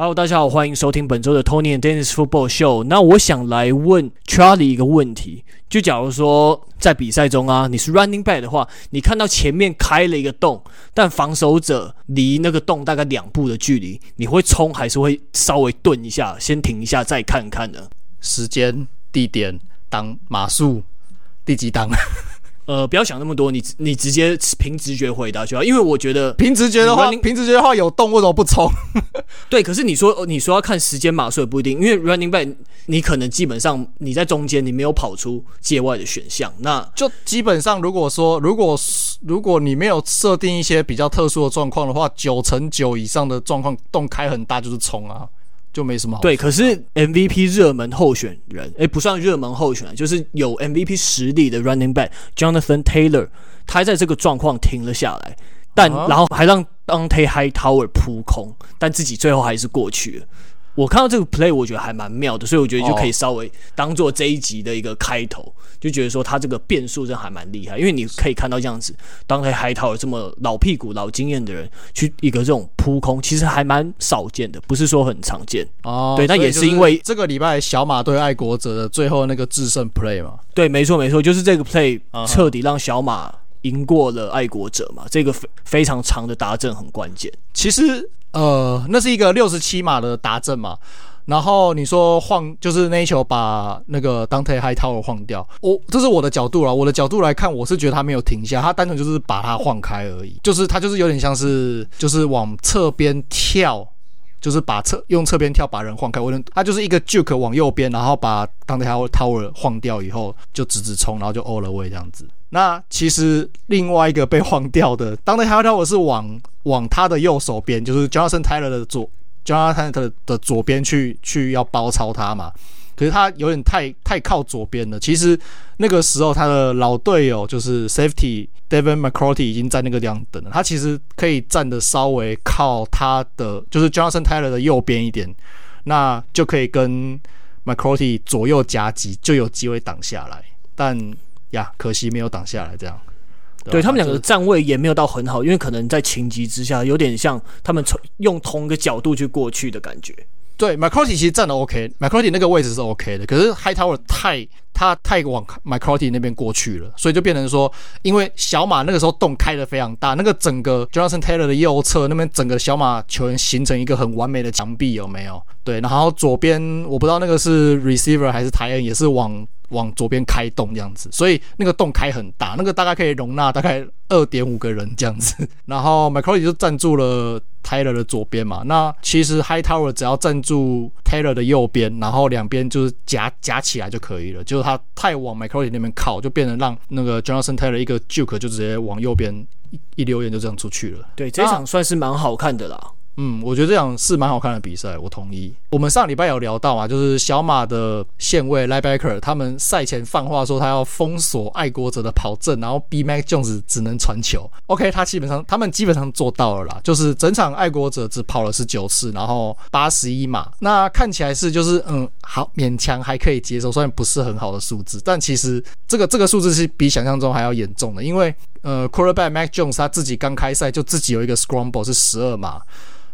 Hello，大家好，欢迎收听本周的 Tony and Dennis Football Show。那我想来问 Charlie 一个问题，就假如说在比赛中啊，你是 Running Back 的话，你看到前面开了一个洞，但防守者离那个洞大概两步的距离，你会冲还是会稍微顿一下，先停一下再看看呢？时间、地点、档码数、第几档？呃，不要想那么多，你你直接凭直觉回答就好。因为我觉得凭直觉的话，凭直觉的话有洞为什么不冲？对，可是你说你说要看时间码数也不一定，因为 running back 你可能基本上你在中间，你没有跑出界外的选项，那 就基本上如果说如果如果你没有设定一些比较特殊的状况的话，九成九以上的状况洞开很大就是冲啊。就没什么好。对，可是 MVP 热门候选人，诶，不算热门候选人，就是有 MVP 实力的 Running Back Jonathan Taylor，他在这个状况停了下来，但、uh. 然后还让 Dante Hightower 扑空，但自己最后还是过去了。我看到这个 play，我觉得还蛮妙的，所以我觉得就可以稍微当做这一集的一个开头，oh. 就觉得说他这个变数真的还蛮厉害，因为你可以看到这样子当黑海涛这么老屁股、老经验的人去一个这种扑空，其实还蛮少见的，不是说很常见哦。Oh, 对，但也是因为这个礼拜小马对爱国者的最后那个制胜 play 嘛。对，没错没错，就是这个 play 彻底让小马赢过了爱国者嘛这个非非常长的达阵很关键。其实。呃，那是一个六十七码的达阵嘛，然后你说晃，就是那一球把那个 Dont'a Hightower 晃掉，我这是我的角度啦，我的角度来看，我是觉得他没有停下，他单纯就是把他晃开而已，就是他就是有点像是就是往侧边跳，就是把侧用侧边跳把人晃开，我他就是一个 juke 往右边，然后把当地的 tower 晃掉以后就直直冲，然后就 over 这样子。那其实另外一个被晃掉的当地的 tower 是往往他的右手边，就是 Jonathan Taylor 的左，Jonathan Taylor 的左边去去要包抄他嘛。可是他有点太太靠左边了。其实那个时候他的老队友就是 Safety Devin McCourty 已经在那个地方等了。他其实可以站的稍微靠他的，就是 Jonathan Taylor 的右边一点，那就可以跟 McCourty 左右夹击，就有机会挡下来。但呀，可惜没有挡下来，这样。对，他们两个站位也没有到很好，因为可能在情急之下，有点像他们从用同一个角度去过去的感觉。对，McCourty 其实站的 OK，McCourty 那个位置是 OK 的，可是 Hightower 太他太往 McCourty 那边过去了，所以就变成说，因为小马那个时候洞开得非常大，那个整个 Jonathan Taylor 的右侧那边整个小马球员形成一个很完美的墙壁，有没有？对，然后左边我不知道那个是 receiver 还是 t i n 也是往。往左边开洞这样子，所以那个洞开很大，那个大概可以容纳大概二点五个人这样子。然后 McCourty 就站住了 Taylor 的左边嘛。那其实 Hightower 只要站住 Taylor 的右边，然后两边就是夹夹起来就可以了。就他太往 McCourty 那边靠，就变成让那个 Jonathan Taylor 一个 juke 就直接往右边一一溜烟就这样出去了。对，这场算是蛮好看的啦。嗯，我觉得这场是蛮好看的比赛，我同意。我们上礼拜有聊到嘛，就是小马的线位 linebacker 他们赛前放话说他要封锁爱国者的跑阵，然后逼 Mac Jones 只能传球。OK，他基本上他们基本上做到了啦，就是整场爱国者只跑了十九次，然后八十一码，那看起来是就是嗯好勉强还可以接受，虽然不是很好的数字，但其实这个这个数字是比想象中还要严重的，因为呃 quarterback Mac Jones 他自己刚开赛就自己有一个 scramble 是十二码。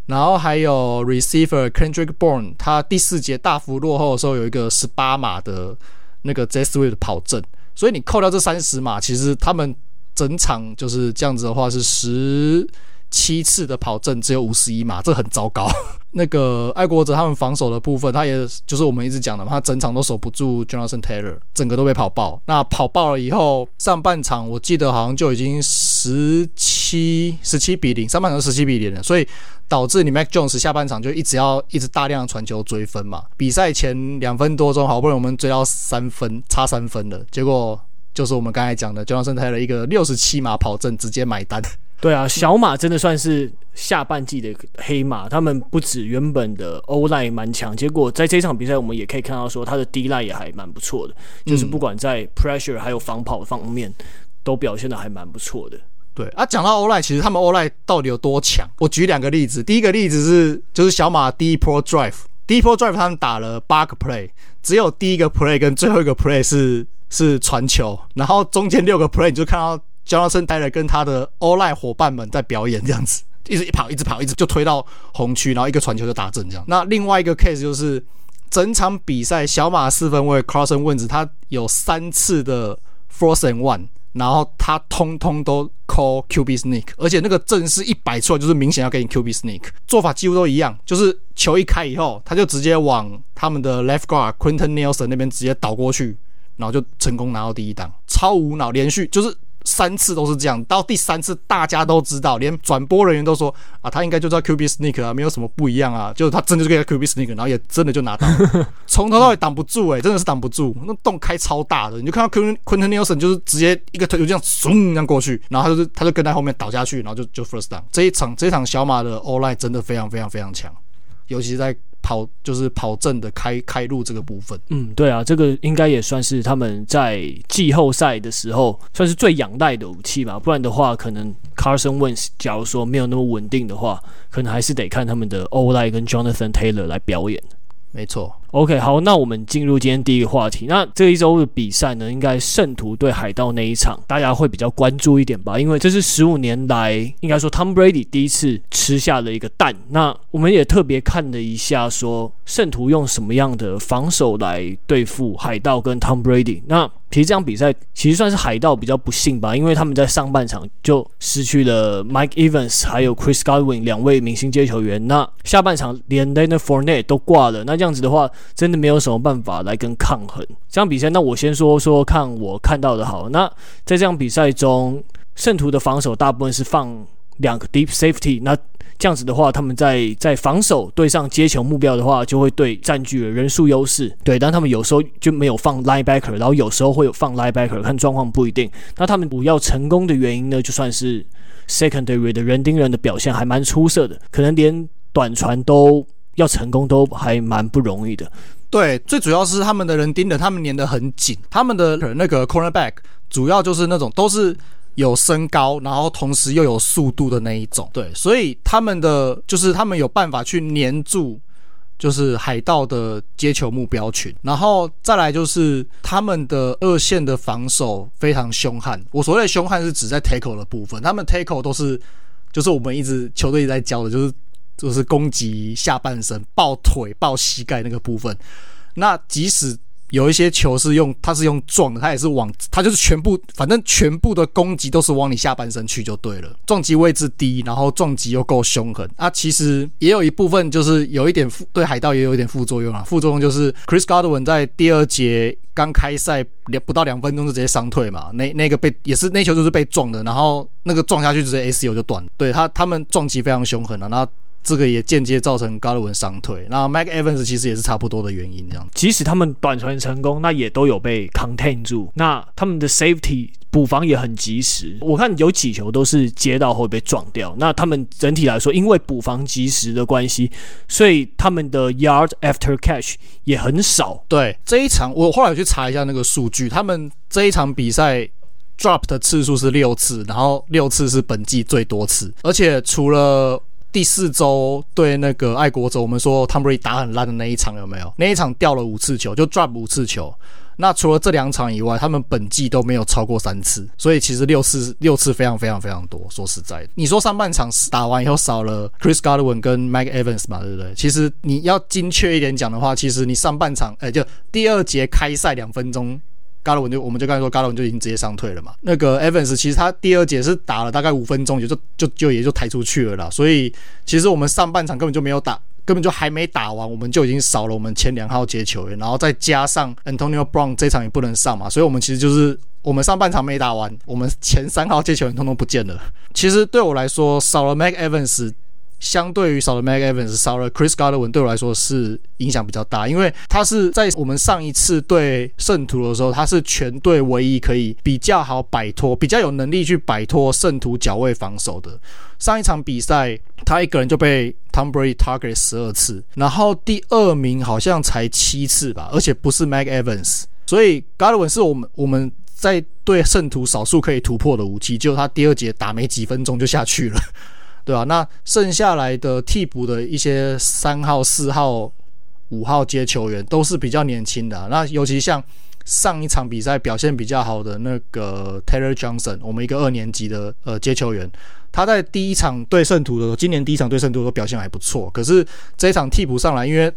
然后还有 receiver Kendrick Bourne，他第四节大幅落后的时候有一个十八码的那个 Jet Sweep 的跑阵，所以你扣掉这三十码，其实他们整场就是这样子的话是十七次的跑阵只有五十一码，这很糟糕。那个爱国者他们防守的部分，他也就是我们一直讲的嘛，他整场都守不住 Jonathan Taylor，整个都被跑爆。那跑爆了以后，上半场我记得好像就已经十七十七比零，上半场十七比零了，所以导致你 Mac Jones 下半场就一直要一直大量传球追分嘛。比赛前两分多钟，好不容易我们追到三分，差三分了，结果就是我们刚才讲的 Jonathan Taylor 一个六十七码跑阵直接买单。对啊，小马真的算是下半季的黑马。他们不止原本的 O-line 蛮强，结果在这场比赛我们也可以看到说他的 D-line 也还蛮不错的，就是不管在 pressure 还有防跑方面都表现的还蛮不错的。对啊，讲到欧赖其实他们欧赖到底有多强？我举两个例子。第一个例子是就是小马第一波 drive，第一波 drive 他们打了八个 play，只有第一个 play 跟最后一个 play 是是传球，然后中间六个 play 你就看到。Jonathan Taylor 跟他的欧赖伙伴们在表演这样子，一直一跑，一直跑，一直就推到红区，然后一个传球就打正这样。那另外一个 case 就是整场比赛小马四分卫 Carson Wins 他有三次的 fourth and one。然后他通通都 call QB sneak，而且那个阵势一摆出来，就是明显要给你 QB sneak，做法几乎都一样，就是球一开以后，他就直接往他们的 left guard Quenton Nelson 那边直接倒过去，然后就成功拿到第一档，超无脑，连续就是。三次都是这样，到第三次大家都知道，连转播人员都说啊，他应该就叫 QB sneak 啊，没有什么不一样啊，就是他真的就给他 QB sneak，然后也真的就拿到了，从头到尾挡不住诶、真的是挡不住，那洞开超大的，你就看到 Quenton Nelson 就是直接一个腿就这样嗖这样过去，然后他就是他就跟在后面倒下去，然后就就 first down。这一场这一场小马的 O-line 真的非常非常非常强，尤其是在。跑就是跑阵的开开路这个部分，嗯，对啊，这个应该也算是他们在季后赛的时候算是最仰赖的武器吧。不然的话，可能 Carson Wentz 假如说没有那么稳定的话，可能还是得看他们的 O-line 跟 Jonathan Taylor 来表演。没错，OK，好，那我们进入今天第一个话题。那这一周的比赛呢，应该圣徒对海盗那一场，大家会比较关注一点吧？因为这是十五年来，应该说 Tom Brady 第一次吃下了一个蛋。那我们也特别看了一下，说圣徒用什么样的防守来对付海盗跟 Tom Brady。那其实这场比赛其实算是海盗比较不幸吧，因为他们在上半场就失去了 Mike Evans 还有 Chris Godwin 两位明星接球员，那下半场连 Lena Fournette 都挂了，那这样子的话，真的没有什么办法来跟抗衡这场比赛。那我先说说看我看到的好，那在这场比赛中，圣徒的防守大部分是放两个 Deep Safety，那这样子的话，他们在在防守对上接球目标的话，就会对占据了人数优势。对，但他们有时候就没有放 linebacker，然后有时候会有放 linebacker，看状况不一定。那他们主要成功的原因呢，就算是 secondary 的人盯人的表现还蛮出色的，可能连短传都要成功都还蛮不容易的。对，最主要是他们的人盯的，他们粘得很紧，他们的那个 cornerback 主要就是那种都是。有身高，然后同时又有速度的那一种，对，所以他们的就是他们有办法去黏住，就是海盗的接球目标群，然后再来就是他们的二线的防守非常凶悍。我所谓的凶悍是指在 tackle 的部分，他们 tackle 都是就是我们一直球队一直在教的，就是就是攻击下半身、抱腿、抱膝盖那个部分。那即使有一些球是用，他是用撞的，他也是往，他就是全部，反正全部的攻击都是往你下半身去就对了。撞击位置低，然后撞击又够凶狠。啊，其实也有一部分就是有一点副，对海盗也有一点副作用啊。副作用就是 Chris Godwin 在第二节刚开赛两不到两分钟就直接伤退嘛，那那个被也是那球就是被撞的，然后那个撞下去直接 ACL 就断。对他他们撞击非常凶狠啊，然后。这个也间接造成高德文伤退，那 Mike Evans 其实也是差不多的原因，这样。即使他们短传成功，那也都有被 contain 住。那他们的 safety 补防也很及时，我看有几球都是接到会被撞掉。那他们整体来说，因为补防及时的关系，所以他们的 yard after catch 也很少。对，这一场我后来去查一下那个数据，他们这一场比赛 drop 的次数是六次，然后六次是本季最多次，而且除了第四周对那个爱国者，我们说 Tom Brady 打很烂的那一场有没有？那一场掉了五次球，就抓五次球。那除了这两场以外，他们本季都没有超过三次，所以其实六次六次非常非常非常多。说实在的，你说上半场打完以后少了 Chris Godwin 跟 Mike Evans 嘛，对不对？其实你要精确一点讲的话，其实你上半场，哎，就第二节开赛两分钟。加勒文就我们就刚才说，加勒文就已经直接伤退了嘛。那个 Evans 其实他第二节是打了大概五分钟，也就就就也就抬出去了啦。所以其实我们上半场根本就没有打，根本就还没打完，我们就已经少了我们前两号接球员，然后再加上 Antonio Brown 这场也不能上嘛，所以我们其实就是我们上半场没打完，我们前三号接球员通通不见了。其实对我来说，少了 Mike Evans。相对于少了 Mag Evans，少了 Chris Godwin，对我来说是影响比较大，因为他是在我们上一次对圣徒的时候，他是全队唯一可以比较好摆脱、比较有能力去摆脱圣徒脚位防守的。上一场比赛，他一个人就被 Tom Brady target 十二次，然后第二名好像才七次吧，而且不是 Mag Evans，所以 Godwin 是我们我们在对圣徒少数可以突破的武器，就他第二节打没几分钟就下去了。对啊，那剩下来的替补的一些三号、四号、五号接球员都是比较年轻的。那尤其像上一场比赛表现比较好的那个 Taylor Johnson，我们一个二年级的呃接球员，他在第一场对圣徒的时候，今年第一场对圣徒的时候表现还不错。可是这一场替补上来，因为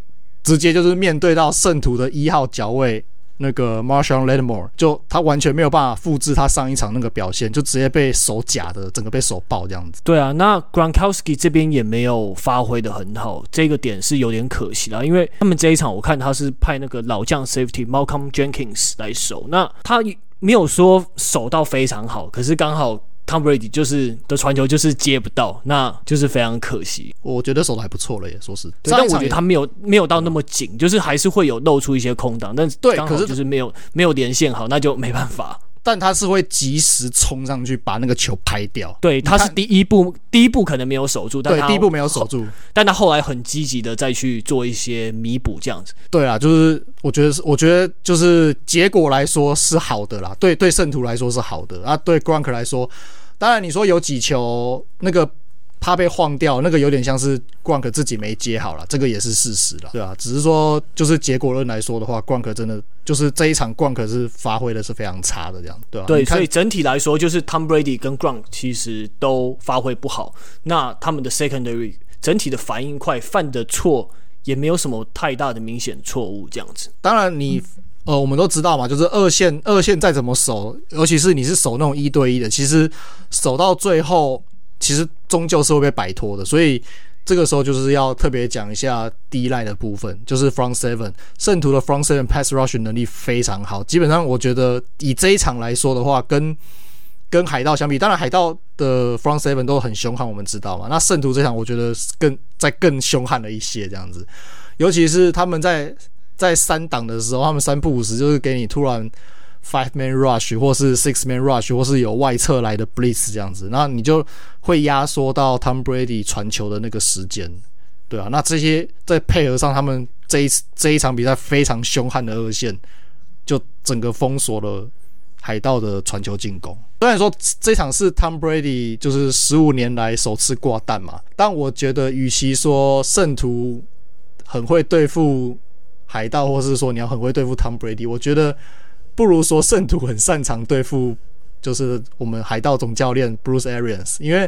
直接就是面对到圣徒的一号脚位。那个 Marshall Latimore，就他完全没有办法复制他上一场那个表现，就直接被手假的，整个被手爆这样子。对啊，那 Gronkowski 这边也没有发挥的很好，这个点是有点可惜啦。因为他们这一场我看他是派那个老将 Safety Malcolm Jenkins 来守，那他没有说守到非常好，可是刚好。Tom Brady 就是的传球就是接不到，那就是非常可惜。我觉得守的还不错了耶，说是。但我觉得他没有没有到那么紧，就是还是会有露出一些空档，但对，可是就是没有没有连线好，那就没办法。但他是会及时冲上去把那个球拍掉。对，他是第一步，第一步可能没有守住，但对，第一步没有守住，但他后来很积极的再去做一些弥补，这样子。对啊，就是我觉得是，我觉得就是结果来说是好的啦。对，对圣徒来说是好的啊，对 Grunk 来说，当然你说有几球那个。他被晃掉，那个有点像是 Gronk 自己没接好了，这个也是事实了，对啊，只是说，就是结果论来说的话，Gronk 真的就是这一场 Gronk 是发挥的是非常差的，这样对吧、啊？对，所以整体来说，就是 Tom Brady 跟 Gronk 其实都发挥不好。那他们的 Secondary 整体的反应快，犯的错也没有什么太大的明显错误，这样子。当然你，你呃，我们都知道嘛，就是二线二线再怎么守，尤其是你是守那种一对一的，其实守到最后。其实终究是会被摆脱的，所以这个时候就是要特别讲一下 D-line 的部分，就是 Front Seven。圣徒的 Front Seven Pass Rush 能力非常好，基本上我觉得以这一场来说的话，跟跟海盗相比，当然海盗的 Front Seven 都很凶悍，我们知道嘛。那圣徒这场我觉得更在更凶悍了一些，这样子，尤其是他们在在三档的时候，他们三不五时就是给你突然。Five man rush，或是 Six man rush，或是有外侧来的 blitz 这样子，那你就会压缩到 Tom Brady 传球的那个时间，对啊，那这些再配合上他们这一次这一场比赛非常凶悍的二线，就整个封锁了海盗的传球进攻。虽然说这场是 Tom Brady 就是十五年来首次挂蛋嘛，但我觉得与其说圣徒很会对付海盗，或是说你要很会对付 Tom Brady，我觉得。不如说圣徒很擅长对付，就是我们海盗总教练 Bruce Arians，因为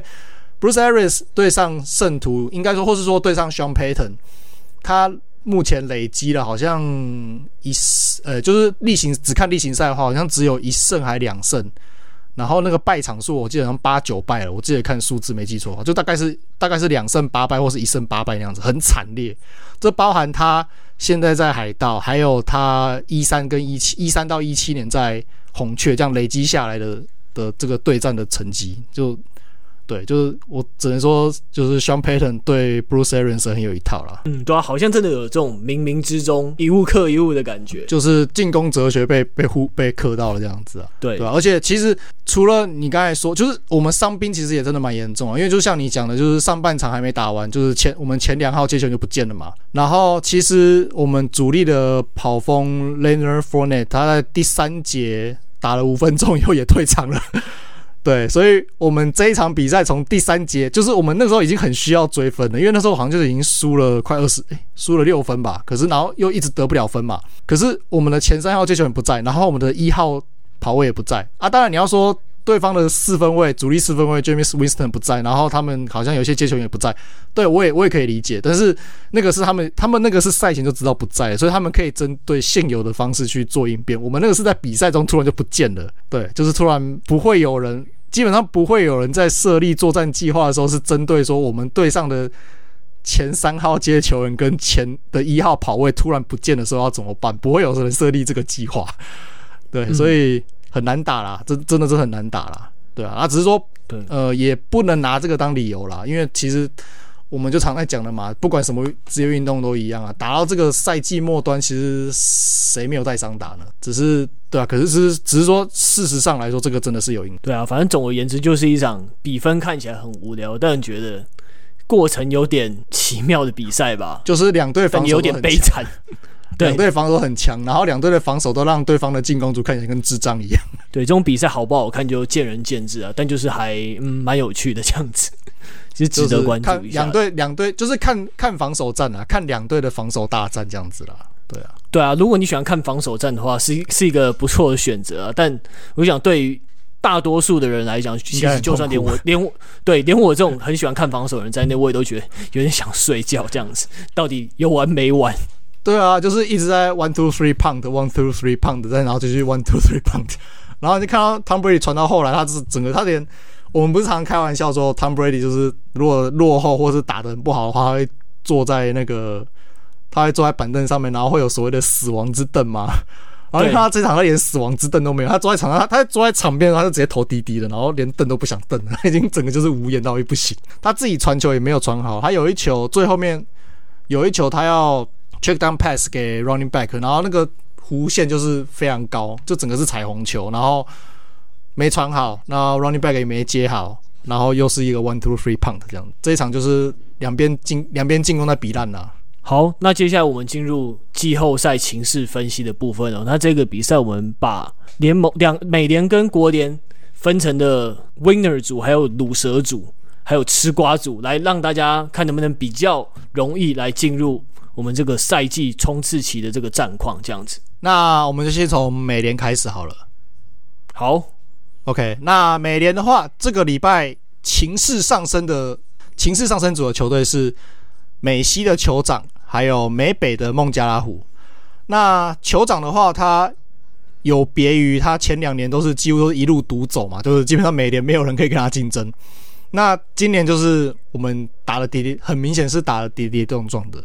Bruce Arians 对上圣徒，应该说或是说对上 Sean Payton，他目前累积了好像一呃，就是例行只看例行赛的话，好像只有一胜还两胜，然后那个败场数我记得好像八九败了，我记得看数字没记错，就大概是大概是两胜八败或是一胜八败那样子，很惨烈，这包含他。现在在海盗，还有他一三跟一七一三到一七年在红雀这样累积下来的的这个对战的成绩，就。对，就是我只能说，就是 Sean Payton 对 Bruce Arians 很有一套啦。嗯，对啊，好像真的有这种冥冥之中一物克一物的感觉，就是进攻哲学被被忽被克到了这样子啊。对，对啊，而且其实除了你刚才说，就是我们伤兵其实也真的蛮严重啊，因为就像你讲的，就是上半场还没打完，就是前我们前两号接球就不见了嘛。然后其实我们主力的跑锋 Leonard Fournette 他在第三节打了五分钟以后也退场了。对，所以我们这一场比赛从第三节，就是我们那时候已经很需要追分了，因为那时候好像就是已经输了快二十，诶，输了六分吧。可是然后又一直得不了分嘛。可是我们的前三号接球员不在，然后我们的一号跑位也不在啊。当然你要说。对方的四分位主力四分位 James Winston 不在，然后他们好像有些接球员也不在。对，我也我也可以理解，但是那个是他们他们那个是赛前就知道不在，所以他们可以针对现有的方式去做应变。我们那个是在比赛中突然就不见了，对，就是突然不会有人，基本上不会有人在设立作战计划的时候是针对说我们队上的前三号接球员跟前的一号跑位突然不见的时候要怎么办？不会有人设立这个计划，对，所以。嗯很难打啦，真真的是很难打啦，对啊，啊，只是说，呃，也不能拿这个当理由啦，因为其实我们就常在讲的嘛，不管什么职业运动都一样啊，打到这个赛季末端，其实谁没有带伤打呢？只是对啊，可是只是只是说，事实上来说，这个真的是有影响。对啊，反正总而言之，就是一场比分看起来很无聊，但觉得过程有点奇妙的比赛吧，就是两队防守有点悲惨。两队防守很强，然后两队的防守都让对方的进攻组看起来跟智障一样。对，这种比赛好不好看就见仁见智啊，但就是还嗯蛮有趣的这样子，其实值得关注一下。两队两队就是看看防守战啊，看两队的防守大战这样子啦。对啊，对啊，如果你喜欢看防守战的话，是是一个不错的选择啊。但我想，对于大多数的人来讲，其实就算连我连我对连我这种很喜欢看防守的人在内，我也都觉得有点想睡觉。这样子到底有完没完？对啊，就是一直在 one two three pound one two three pound，再然后继续 one two three pound，然后你看到 Tom Brady 传到后来，他是整个他连我们不是常常开玩笑说 Tom Brady 就是如果落后或是打的很不好的话，他会坐在那个。他会坐在板凳上面，然后会有所谓的死亡之凳嘛？然后你看他这场，他连死亡之凳都没有，他坐在场上，他他坐在场边，他就直接头低低的，然后连凳都不想蹬，他 已经整个就是无言到一不行。他自己传球也没有传好，他有一球最后面有一球他要 check down pass 给 running back，然后那个弧线就是非常高，就整个是彩虹球，然后没传好，然后 running back 也没接好，然后又是一个 one two three punt 这样，这一场就是两边进两边进攻在比烂了。好，那接下来我们进入季后赛情势分析的部分哦。那这个比赛我们把联盟两美联跟国联分成的 winner 组，还有鲁蛇组，还有吃瓜组，来让大家看能不能比较容易来进入我们这个赛季冲刺期的这个战况。这样子，那我们就先从美联开始好了。好，OK，那美联的话，这个礼拜情势上升的情势上升组的球队是美西的酋长。还有美北的孟加拉虎，那酋长的话，他有别于他前两年都是几乎都是一路独走嘛，就是基本上每年没有人可以跟他竞争。那今年就是我们打了跌跌，很明显是打了跌跌撞撞的。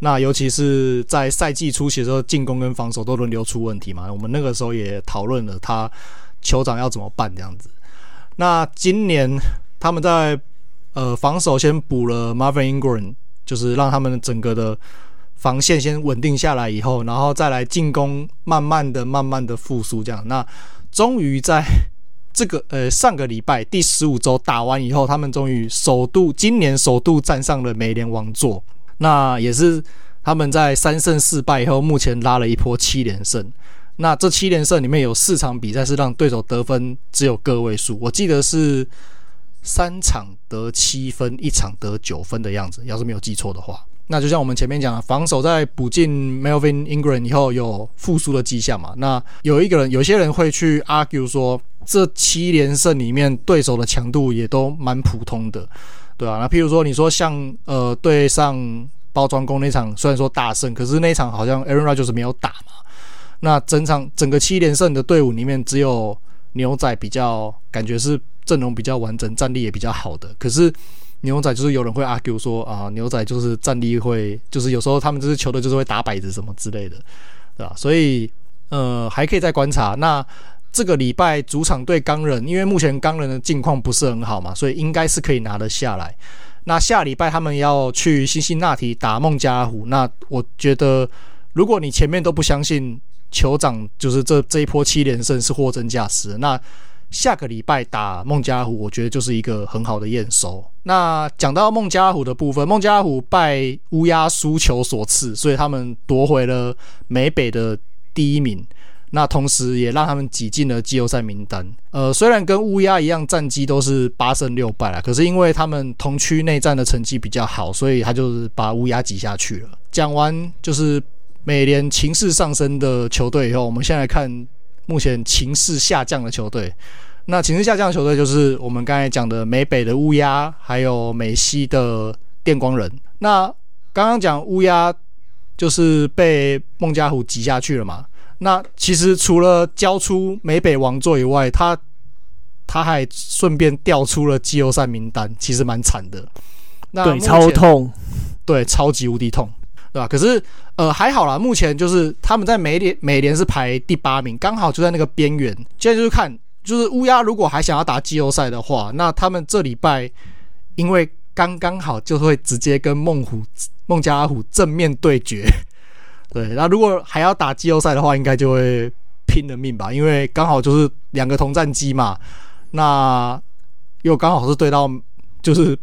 那尤其是在赛季初期的时候，进攻跟防守都轮流出问题嘛。我们那个时候也讨论了他酋长要怎么办这样子。那今年他们在呃防守先补了 Marvin Ingram。就是让他们整个的防线先稳定下来以后，然后再来进攻，慢慢的、慢慢的复苏。这样，那终于在这个呃上个礼拜第十五周打完以后，他们终于首度今年首度站上了美联王座。那也是他们在三胜四败以后，目前拉了一波七连胜。那这七连胜里面有四场比赛是让对手得分只有个位数，我记得是。三场得七分，一场得九分的样子，要是没有记错的话，那就像我们前面讲的，防守在补进 Melvin Ingram 以后有复苏的迹象嘛。那有一个人，有些人会去 argue 说，这七连胜里面对手的强度也都蛮普通的，对啊，那譬如说，你说像呃对上包装工那场，虽然说大胜，可是那场好像 Aaron Rodgers 就是没有打嘛。那整场整个七连胜的队伍里面，只有牛仔比较感觉是。阵容比较完整，战力也比较好的。可是牛仔就是有人会 argue 说啊，牛仔就是战力会，就是有时候他们这支球队就是会打摆子什么之类的，对吧？所以呃，还可以再观察。那这个礼拜主场对钢人，因为目前钢人的境况不是很好嘛，所以应该是可以拿得下来。那下礼拜他们要去辛辛那提打孟加拉虎。那我觉得，如果你前面都不相信酋长，就是这这一波七连胜是货真价实，那。下个礼拜打孟加拉虎，我觉得就是一个很好的验收。那讲到孟加拉虎的部分，孟加拉虎拜乌鸦输球所赐，所以他们夺回了美北的第一名。那同时也让他们挤进了季后赛名单。呃，虽然跟乌鸦一样战绩都是八胜六败啦，可是因为他们同区内战的成绩比较好，所以他就是把乌鸦挤下去了。讲完就是美联情势上升的球队以后，我们先来看。目前情势下降的球队，那情势下降的球队就是我们刚才讲的美北的乌鸦，还有美西的电光人。那刚刚讲乌鸦就是被孟加虎挤下去了嘛？那其实除了交出美北王座以外，他他还顺便调出了季后赛名单，其实蛮惨的。那对，超痛，对，超级无敌痛。对吧？可是，呃，还好啦。目前就是他们在美联美联是排第八名，刚好就在那个边缘。现在就是看，就是乌鸦如果还想要打季后赛的话，那他们这礼拜因为刚刚好就会直接跟孟虎孟加拉虎正面对决。对，那如果还要打季后赛的话，应该就会拼了命吧，因为刚好就是两个同战机嘛。那又刚好是对到就是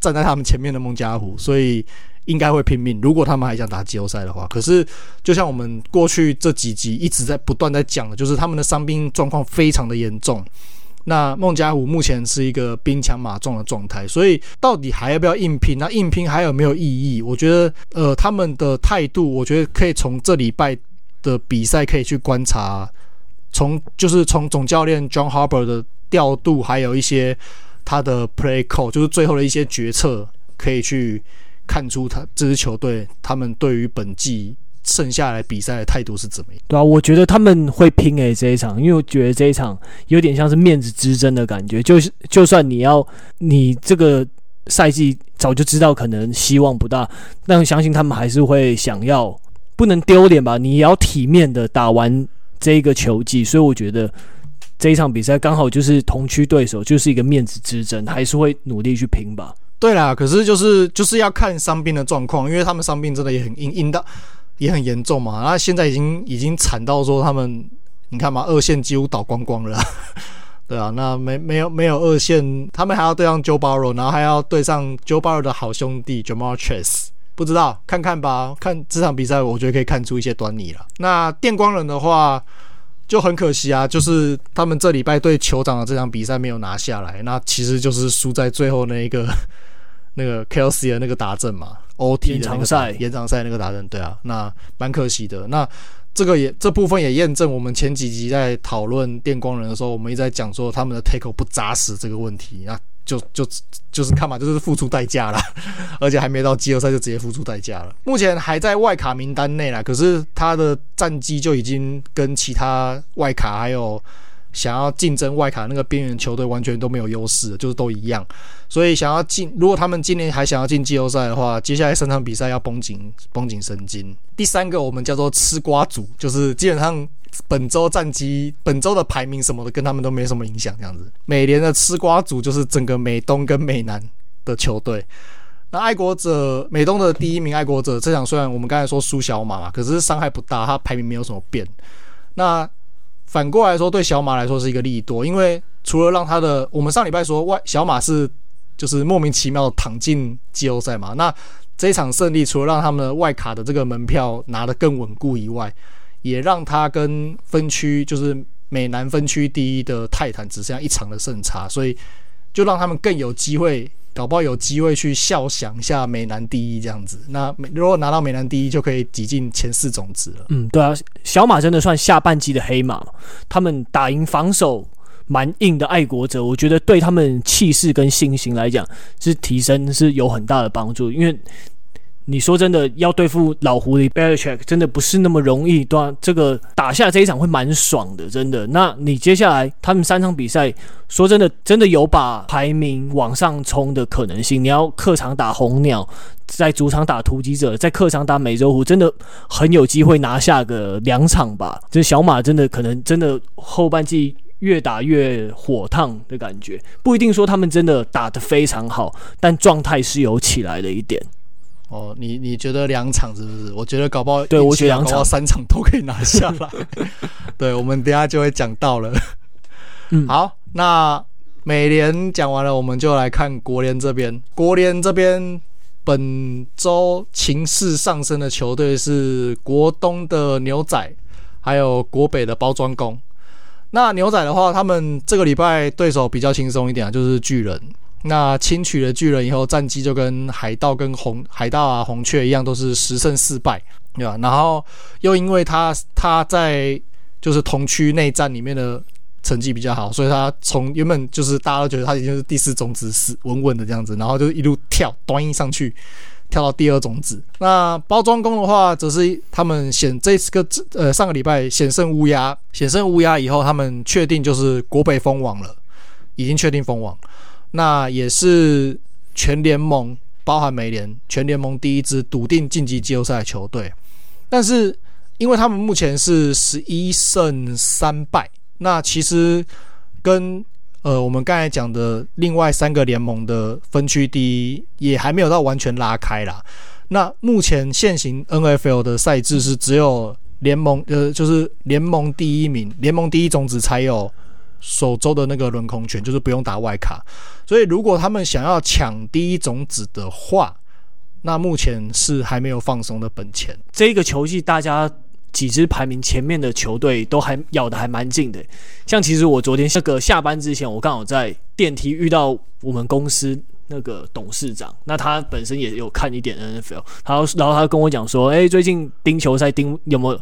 站在他们前面的孟加拉虎，所以。应该会拼命，如果他们还想打季后赛的话。可是，就像我们过去这几集一直在不断在讲的，就是他们的伤兵状况非常的严重。那孟加虎目前是一个兵强马壮的状态，所以到底还要不要硬拼？那硬拼还有没有意义？我觉得，呃，他们的态度，我觉得可以从这礼拜的比赛可以去观察，从就是从总教练 John Harbaugh 的调度，还有一些他的 play call，就是最后的一些决策，可以去看出他这支球队他们对于本季。剩下来比赛的态度是怎么样？对啊，我觉得他们会拼诶、欸、这一场，因为我觉得这一场有点像是面子之争的感觉。就是就算你要你这个赛季早就知道可能希望不大，但我相信他们还是会想要不能丢脸吧？你也要体面的打完这一个球季，所以我觉得这一场比赛刚好就是同区对手，就是一个面子之争，还是会努力去拼吧。对啦，可是就是就是要看伤病的状况，因为他们伤病真的也很硬硬的。也很严重嘛，那现在已经已经惨到说他们，你看嘛，二线几乎倒光光了，对啊，那没没有没有二线，他们还要对上 Joe Baro，然后还要对上 Joe Baro 的好兄弟 Ja'Marr Chase，不知道看看吧，看这场比赛，我觉得可以看出一些端倪了。那电光人的话就很可惜啊，就是他们这礼拜对酋长的这场比赛没有拿下来，那其实就是输在最后那一个 那个 KLC 的那个达阵嘛。OT 的长赛延长赛那个达人，对啊，那蛮可惜的。那这个也这部分也验证我们前几集在讨论电光人的时候，我们一直在讲说他们的 tackle 不扎实这个问题。那就就就是看嘛，就是付出代价了，而且还没到季后赛就直接付出代价了。目前还在外卡名单内啦，可是他的战绩就已经跟其他外卡还有。想要竞争外卡那个边缘球队完全都没有优势，就是都一样。所以想要进，如果他们今年还想要进季后赛的话，接下来三场比赛要绷紧绷紧神经。第三个我们叫做吃瓜组，就是基本上本周战绩、本周的排名什么的跟他们都没什么影响，这样子。美联的吃瓜组就是整个美东跟美南的球队。那爱国者美东的第一名爱国者这场虽然我们刚才说输小马嘛，可是伤害不大，他排名没有什么变。那反过来说，对小马来说是一个利多，因为除了让他的，我们上礼拜说外小马是就是莫名其妙躺进季后赛嘛，那这一场胜利除了让他们的外卡的这个门票拿得更稳固以外，也让他跟分区就是美南分区第一的泰坦只剩下一场的胜差，所以就让他们更有机会。搞不好有机会去笑想一下美男第一这样子，那如果拿到美男第一，就可以挤进前四种子了。嗯，对啊，小马真的算下半季的黑马，他们打赢防守蛮硬的爱国者，我觉得对他们气势跟信心来讲是提升是有很大的帮助，因为。你说真的，要对付老狐狸 Belichick 真的不是那么容易。对啊，这个打下这一场会蛮爽的，真的。那你接下来他们三场比赛，说真的，真的有把排名往上冲的可能性。你要客场打红鸟，在主场打突击者，在客场打美洲虎，真的很有机会拿下个两场吧。这小马真的可能真的后半季越打越火烫的感觉，不一定说他们真的打得非常好，但状态是有起来的一点。哦，你你觉得两场是不是？我觉得搞不好，对我觉得两场、三场都可以拿下来。对，我们等下就会讲到了。嗯，好，那美联讲完了，我们就来看国联这边。国联这边本周情势上升的球队是国东的牛仔，还有国北的包装工。那牛仔的话，他们这个礼拜对手比较轻松一点啊，就是巨人。那轻取了巨人以后，战绩就跟海盗、跟红海盗啊、红雀一样，都是十胜四败，对吧？然后又因为他他在就是同区内战里面的成绩比较好，所以他从原本就是大家都觉得他已经是第四种子，是稳稳的这样子，然后就一路跳端一上去，跳到第二种子。那包装工的话，则是他们险这次个呃上个礼拜险胜乌鸦，险胜乌鸦以后，他们确定就是国北封王了，已经确定封王。那也是全联盟，包含美联，全联盟第一支笃定晋级季后赛的球队。但是，因为他们目前是十一胜三败，那其实跟呃我们刚才讲的另外三个联盟的分区第一也还没有到完全拉开啦。那目前现行 NFL 的赛制是只有联盟呃，就是联盟第一名，联盟第一种子才有。首周的那个轮空权就是不用打外卡，所以如果他们想要抢第一种子的话，那目前是还没有放松的本钱。这个球季大家几支排名前面的球队都还咬得还蛮近的。像其实我昨天那个下班之前，我刚好在电梯遇到我们公司那个董事长，那他本身也有看一点 NFL，然后然后他跟我讲说，哎，最近盯球赛盯有没有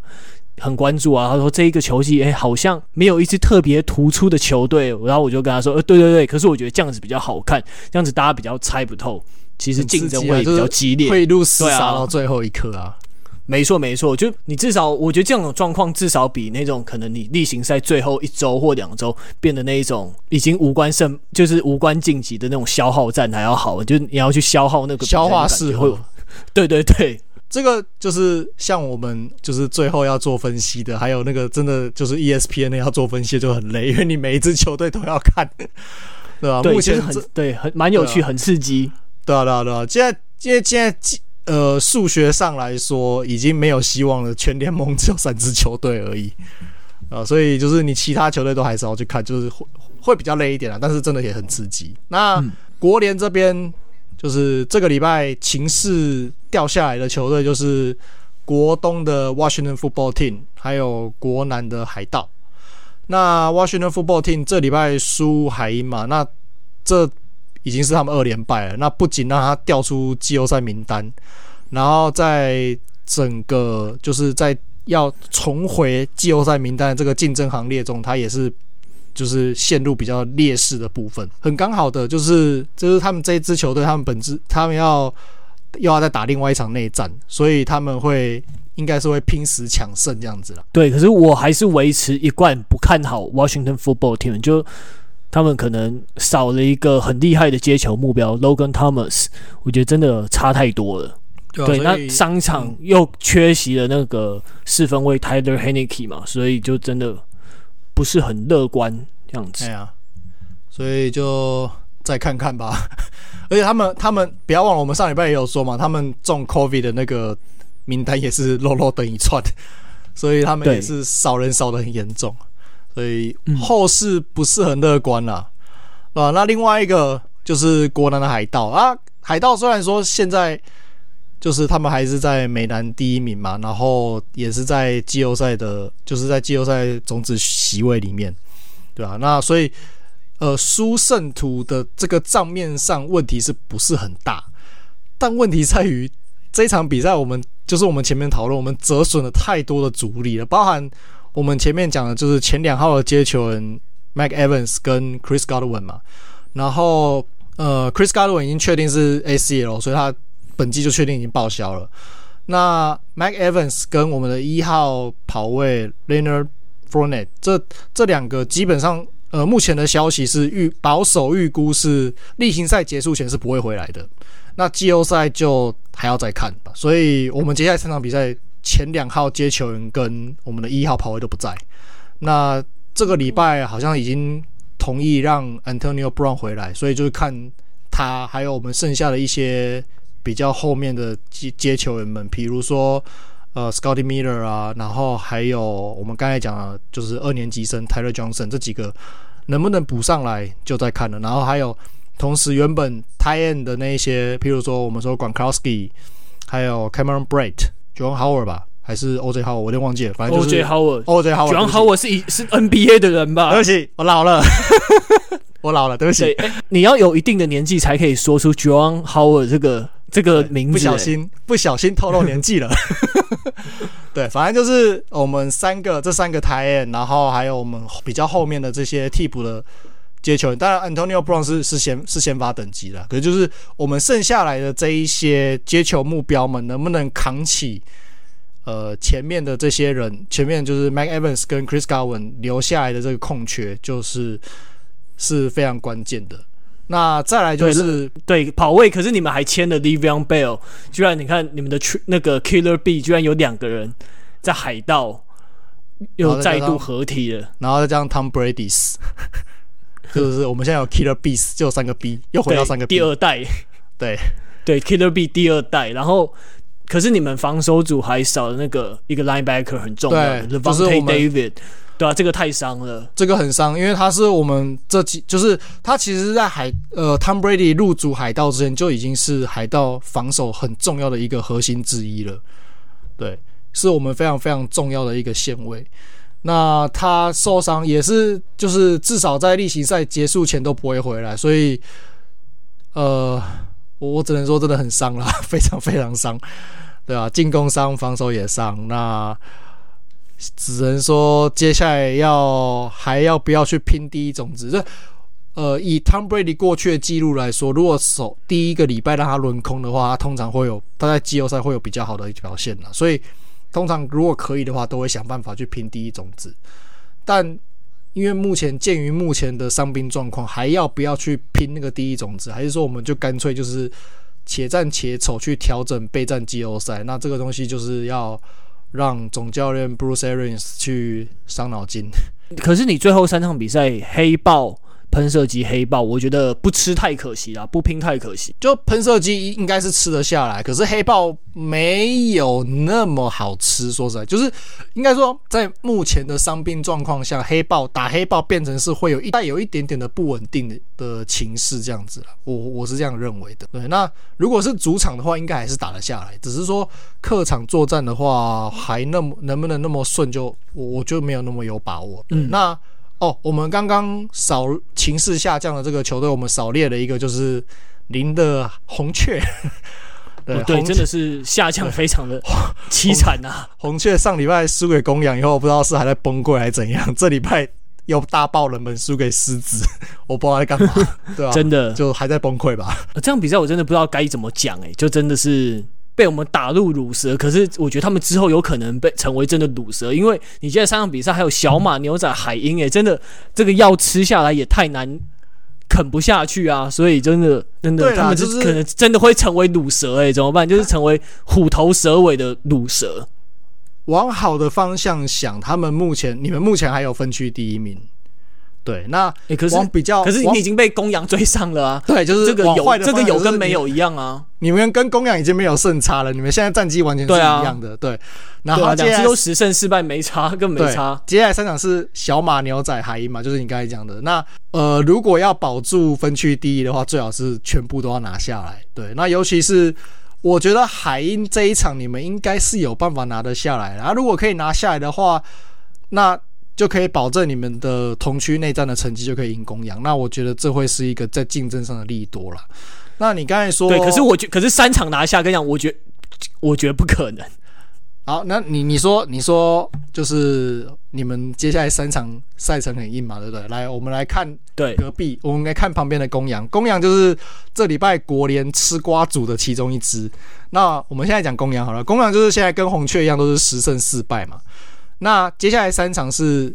很关注啊？他说这一个球季，哎，好像没有一支特别突出的球队。然后我就跟他说，呃，对对对，可是我觉得这样子比较好看，这样子大家比较猜不透，其实竞争会比较激烈，会一路厮杀到最后一刻啊。没错，没错，就你至少，我觉得这种状况至少比那种可能你例行赛最后一周或两周变得那一种已经无关胜，就是无关晋级的那种消耗战还要好。就你要去消耗那个消化式，会，对对对，这个就是像我们就是最后要做分析的，还有那个真的就是 ESPN 要做分析就很累，因为你每一支球队都要看，对吧？对，目前很对，很蛮有趣，很刺激。对啊，对啊，对啊，现在，现在，现在。呃，数学上来说已经没有希望了，全联盟只有三支球队而已，啊、呃，所以就是你其他球队都还是要去看，就是会会比较累一点啊，但是真的也很刺激。那、嗯、国联这边就是这个礼拜情势掉下来的球队，就是国东的 Washington Football Team，还有国南的海盗。那 Washington Football Team 这礼拜输海鹰嘛，那这。已经是他们二连败了，那不仅让他掉出季后赛名单，然后在整个就是在要重回季后赛名单这个竞争行列中，他也是就是陷入比较劣势的部分。很刚好的就是就是他们这一支球队，他们本质他们要又要再打另外一场内战，所以他们会应该是会拼死抢胜这样子了。对，可是我还是维持一贯不看好 Washington Football Team 就。他们可能少了一个很厉害的接球目标，Logan Thomas，我觉得真的差太多了。对，对，那商场又缺席了那个四分卫 Tyler Heinicke 嘛，所以就真的不是很乐观这样子。对啊，所以就再看看吧。而且他们，他们不要忘了，我们上礼拜也有说嘛，他们中 COVID 的那个名单也是漏漏等一串，所以他们也是少人少的很严重。所以后市不是很乐观啦，啊，那另外一个就是国南的海盗啊，海盗虽然说现在就是他们还是在美南第一名嘛，然后也是在季后赛的，就是在季后赛种子席位里面，对吧？那所以呃，输胜图的这个账面上问题是不是很大？但问题在于这场比赛，我们就是我们前面讨论，我们折损了太多的主力了，包含。我们前面讲的就是前两号的接球人 Mike Evans 跟 Chris Godwin 嘛，然后呃 Chris Godwin 已经确定是 ACL，所以他本季就确定已经报销了。那 Mike Evans 跟我们的一号跑位 Leonard f o r n e t 这这两个基本上呃目前的消息是预保守预估是例行赛结束前是不会回来的，那季后赛就还要再看吧。所以我们接下来三场比赛。前两号接球人跟我们的一号跑位都不在，那这个礼拜好像已经同意让 Antonio Brown 回来，所以就是看他还有我们剩下的一些比较后面的接接球员们，比如说呃 Scotty Miller 啊，然后还有我们刚才讲的就是二年级生 Tyler Johnson 这几个能不能补上来就在看了，然后还有同时原本 Tight End 的那一些，譬如说我们说 Gronkowski，还有 Cameron Brate。John Howard 吧，还是 OJ Howard？我有点忘记了。反正就是 OJ Howard，OJ Howard。John Howard 是一是 NBA 的人吧？对不起，我老了，我老了，对不起。你要有一定的年纪才可以说出 John Howard 这个这个名字。不小心，不小心透露年纪了。对，反正就是我们三个，这三个 tight end，然后还有我们比较后面的这些替补的接球员。当然，Antonio Brown 是是先是先发等级的，可是就是我们剩下来的这一些接球目标们，能不能扛起？呃，前面的这些人，前面就是 Mike Evans 跟 Chris Godwin 留下来的这个空缺，就是是非常关键的。那再来就是对，对跑位，可是你们还签了 Le'Veon Bell，居然你看你们的那个 Killer B 居然有两个人在海盗又再度合体了，然后再加上 Tom Brady's，就是我们现在有 Killer Bees，就有三个 B，又回到三个 B，第二代，对。对 Killer B 第二代，然后。可是你们防守组还少了那个一个 linebacker 很重要的 Lavonte David，对啊，这个太伤了，这个很伤，因为他是我们这几，就是他其实，在海呃 Tom Brady 入主海盗之前就已经是海盗防守很重要的一个核心之一了，对，是我们非常非常重要的一个线位。那他受伤也是，就是至少在例行赛结束前都不会回来，所以，呃，我我只能说真的很伤了，非常非常伤，对啊，进攻伤，防守也伤，那只能说接下来要还要不要去拼第一种子？这呃，以 Tom Brady 过去的记录来说，如果首第一个礼拜让他轮空的话，他通常会有他在季后赛会有比较好的表现了，所以。通常如果可以的话，都会想办法去拼第一种子。但因为目前鉴于目前的伤兵状况，还要不要去拼那个第一种子？还是说我们就干脆就是且战且丑，去调整备战季后赛？那这个东西就是要让总教练 Bruce Arians 去伤脑筋。可是你最后三场比赛黑豹。喷射机黑豹，我觉得不吃太可惜啦，不拼太可惜。就喷射机应该是吃得下来，可是黑豹没有那么好吃。说实在，就是应该说，在目前的伤病状况下，黑豹打黑豹变成是会有一带有一点点的不稳定的的情势这样子了。我我是这样认为的。对，那如果是主场的话，应该还是打得下来，只是说客场作战的话，还那么能不能那么顺，就我我就没有那么有把握。嗯，那。哦，我们刚刚少情势下降的这个球队，我们少列了一个，就是零的红雀。对、哦、对，真的是下降非常的 凄惨啊！红雀上礼拜输给公羊以后，不知道是还在崩溃还是怎样，这礼拜又大爆冷门输给狮子，我不知道在干嘛，对啊，真的就还在崩溃吧？这样比赛我真的不知道该怎么讲，哎，就真的是。被我们打入乳蛇，可是我觉得他们之后有可能被成为真的乳蛇，因为你现在三场比赛还有小马、牛仔、海鹰，哎，真的这个药吃下来也太难啃不下去啊！所以真的真的，他们就是可能真的会成为乳蛇，哎，怎么办？就是成为虎头蛇尾的乳蛇。往好的方向想，他们目前你们目前还有分区第一名。对，那欸、可是比较，可是你已经被公羊追上了啊！对，就是这个有这个有跟没有一样啊！你们跟公羊已经没有胜差了，你们现在战绩完全是一样的。对，啊、对，然后两支都十胜四败，没差，更没差。接下来三场是小马、牛仔、海鹰嘛，就是你刚才讲的。那呃，如果要保住分区第一的话，最好是全部都要拿下来。对，那尤其是我觉得海鹰这一场，你们应该是有办法拿得下来。然后如果可以拿下来的话，那。就可以保证你们的同区内战的成绩就可以赢公羊，那我觉得这会是一个在竞争上的利多了。那你刚才说对，可是我觉可是三场拿下，跟你讲，我觉我觉得不可能。好，那你你说你说就是你们接下来三场赛程很硬嘛，对不对？来，我们来看对隔壁，我们来看旁边的公羊，公羊就是这礼拜国联吃瓜组的其中一支。那我们现在讲公羊好了，公羊就是现在跟红雀一样，都是十胜四败嘛。那接下来三场是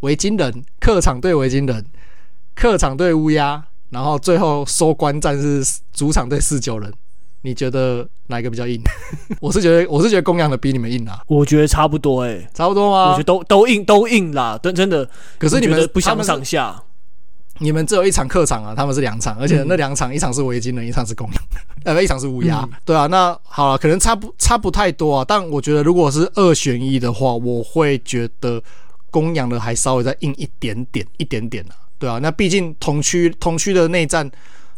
维京人客场对维京人，客场对乌鸦，然后最后收官战是主场对四九人。你觉得哪一个比较硬？我是觉得我是觉得公羊的比你们硬啊。我觉得差不多哎、欸，差不多吗？我觉得都都硬都硬啦，真真的。可是你们不相上下。你们只有一场客场啊，他们是两场，而且那两场一场是维京人，一场是公羊，呃，一场是乌鸦。嗯、对啊，那好了，可能差不差不太多啊。但我觉得如果是二选一的话，我会觉得公羊的还稍微再硬一点点，一点点啊。对啊，那毕竟同区同区的内战，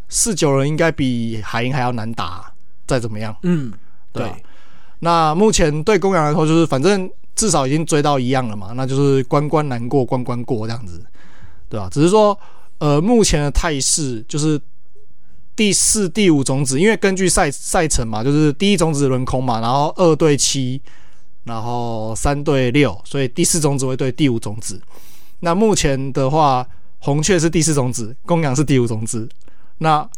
四九人应该比海鹰还要难打，啊，再怎么样。嗯，对，啊。那目前对公羊来说，就是反正至少已经追到一样了嘛，那就是关关难过关关过这样子，对啊，只是说。呃，目前的态势就是第四、第五种子，因为根据赛赛程嘛，就是第一种子轮空嘛，然后二对七，然后三对六，所以第四种子会对第五种子。那目前的话，红雀是第四种子，公羊是第五种子。那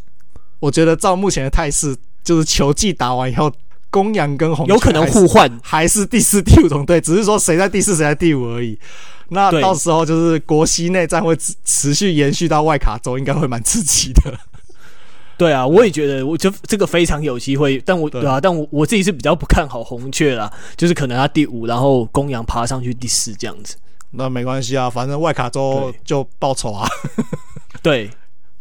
我觉得照目前的态势，就是球季打完以后，公羊跟红雀有可能互换，还是第四、第五种队，只是说谁在第四，谁在第五而已。那到时候就是国西内战会持续延续到外卡州，应该会蛮刺激的。对啊，我也觉得，我就这个非常有机会。但我对啊，但我我自己是比较不看好红雀啦，就是可能他第五，然后公羊爬上去第四这样子。那没关系啊，反正外卡州就报仇啊。对，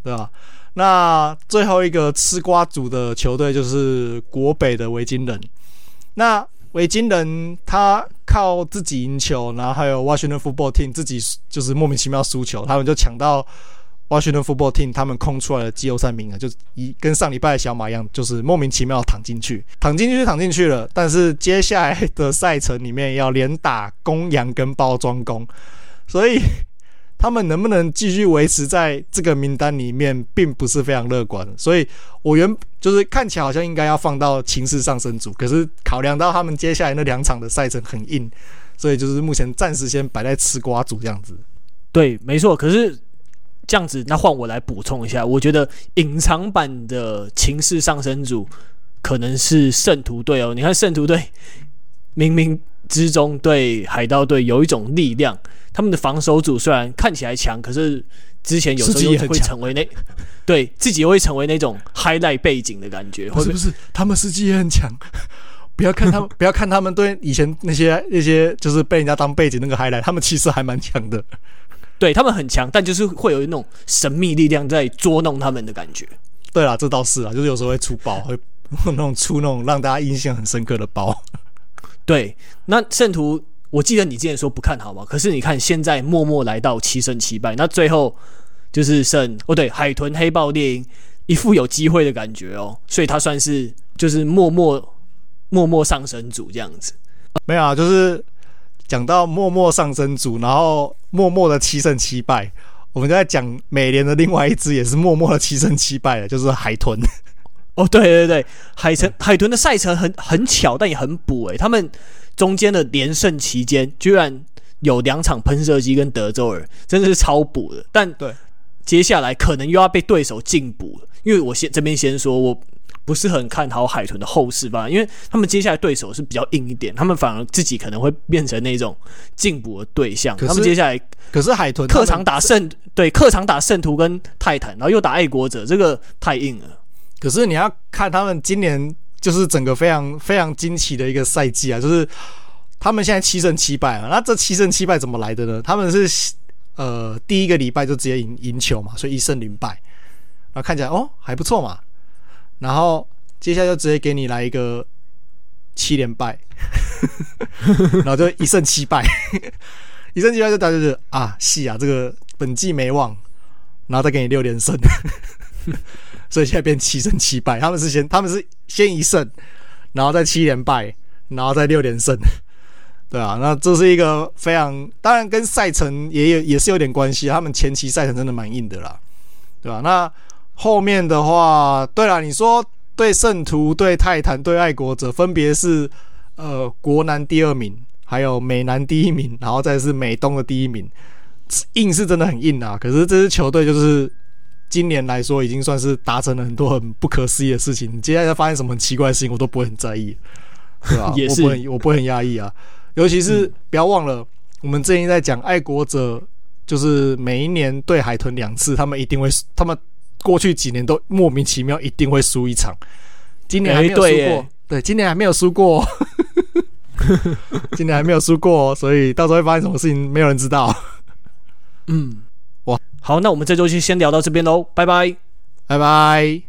对啊。那最后一个吃瓜组的球队就是国北的维京人。那维京人他靠自己赢球，然后还有 Washington Football Team 自己就是莫名其妙输球，他们就抢到 Washington Football Team 他们空出来的季后赛名额，就一跟上礼拜的小马一样，就是莫名其妙躺进去，躺进去就躺进去了。但是接下来的赛程里面要连打公羊跟包装工，所以他们能不能继续维持在这个名单里面，并不是非常乐观。所以我原就是看起来好像应该要放到情势上升组，可是考量到他们接下来那两场的赛程很硬，所以就是目前暂时先摆在吃瓜组这样子。对，没错。可是。这样子，那换我来补充一下。我觉得隐藏版的情势上升组可能是圣徒队哦。你看圣徒队明明之中对海盗队有一种力量。他们的防守组虽然看起来强，可是之前有时候也会成为那对自己也会成为那种 highlight 背景的感觉。不是不是，他们司机也很强。不要看他们，不要看他们对以前那些那些就是被人家当背景那个 highlight，他们其实还蛮强的。对他们很强，但就是会有那种神秘力量在捉弄他们的感觉。对啦，这倒是啊，就是有时候会出包，会那种出那种让大家印象很深刻的包。对，那圣徒，我记得你之前说不看好嘛，可是你看现在默默来到七胜七败，那最后就是剩哦，对，海豚黑豹猎鹰一副有机会的感觉哦，所以他算是就是默默默默上升组这样子。没有啊，就是。讲到默默上升组，然后默默的七胜七败，我们就在讲美联的另外一支也是默默的七胜七败的，就是海豚。哦，对对对，海豚海豚的赛程很很巧，但也很补诶。他们中间的连胜期间，居然有两场喷射机跟德州人，真的是超补的。但对，接下来可能又要被对手进补了，因为我先这边先说我。不是很看好海豚的后势吧，因为他们接下来对手是比较硬一点，他们反而自己可能会变成那种进补的对象。他们接下来可是海豚客场打圣对客场打圣徒跟泰坦，然后又打爱国者，这个太硬了。可是你要看他们今年就是整个非常非常惊奇的一个赛季啊，就是他们现在七胜七败啊，那这七胜七败怎么来的呢？他们是呃第一个礼拜就直接赢赢球嘛，所以一胜零败，然后看起来哦还不错嘛。然后接下来就直接给你来一个七连败，然后就一胜七败，一胜七败就大家就是啊，戏啊，这个本季没望，然后再给你六连胜，所以现在变七胜七败。他们是先他们是先一胜，然后再七连败，然后再六连胜，对啊，那这是一个非常当然跟赛程也有也是有点关系，他们前期赛程真的蛮硬的啦，对吧、啊？那。后面的话，对了，你说对圣徒、对泰坦、对爱国者，分别是呃国南第二名，还有美南第一名，然后再是美东的第一名，硬是真的很硬啊。可是这支球队就是今年来说，已经算是达成了很多很不可思议的事情。你接下来再发现什么很奇怪的事情，我都不会很在意，对吧？也是，我不会，我不会很压抑啊。尤其是不要忘了，我们之前在讲爱国者，就是每一年对海豚两次，他们一定会，他们。过去几年都莫名其妙一定会输一场，今年还没有输过，欸、对，今年还没有输过，今年还没有输过，所以到时候会发生什么事情，没有人知道。嗯，哇，好，那我们这周就先聊到这边喽，拜拜，拜拜。